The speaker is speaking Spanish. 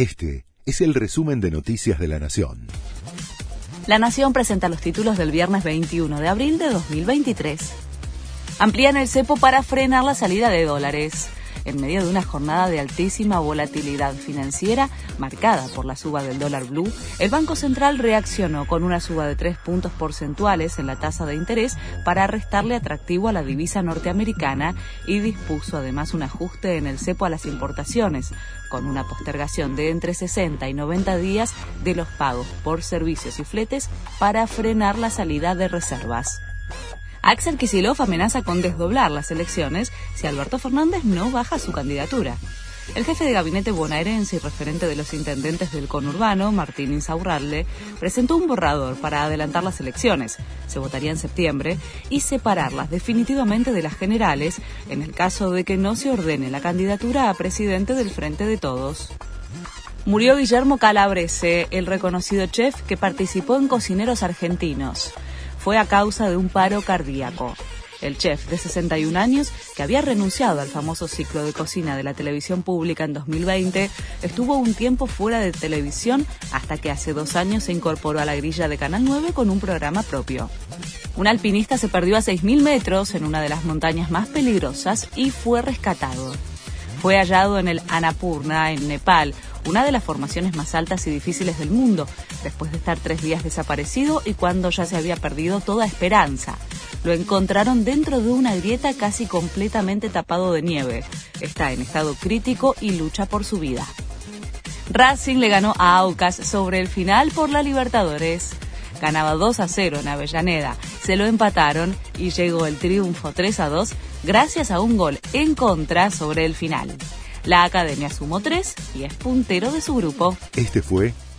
Este es el resumen de Noticias de la Nación. La Nación presenta los títulos del viernes 21 de abril de 2023. Amplían el cepo para frenar la salida de dólares en medio de una jornada de altísima volatilidad financiera marcada por la suba del dólar blue, el Banco Central reaccionó con una suba de tres puntos porcentuales en la tasa de interés para restarle atractivo a la divisa norteamericana y dispuso además un ajuste en el cepo a las importaciones, con una postergación de entre 60 y 90 días de los pagos por servicios y fletes para frenar la salida de reservas. Axel Kisilov amenaza con desdoblar las elecciones si Alberto Fernández no baja su candidatura. El jefe de gabinete bonaerense y referente de los intendentes del conurbano, Martín Insaurralde, presentó un borrador para adelantar las elecciones, se votaría en septiembre, y separarlas definitivamente de las generales en el caso de que no se ordene la candidatura a presidente del Frente de Todos. Murió Guillermo Calabrese, el reconocido chef que participó en Cocineros Argentinos fue a causa de un paro cardíaco. El chef de 61 años, que había renunciado al famoso ciclo de cocina de la televisión pública en 2020, estuvo un tiempo fuera de televisión hasta que hace dos años se incorporó a la grilla de Canal 9 con un programa propio. Un alpinista se perdió a 6.000 metros en una de las montañas más peligrosas y fue rescatado. Fue hallado en el Annapurna, en Nepal, una de las formaciones más altas y difíciles del mundo, después de estar tres días desaparecido y cuando ya se había perdido toda esperanza. Lo encontraron dentro de una grieta casi completamente tapado de nieve. Está en estado crítico y lucha por su vida. Racing le ganó a Aucas sobre el final por la Libertadores. Ganaba 2 a 0 en Avellaneda, se lo empataron y llegó el triunfo 3 a 2 gracias a un gol en contra sobre el final. La academia sumó tres y es puntero de su grupo. Este fue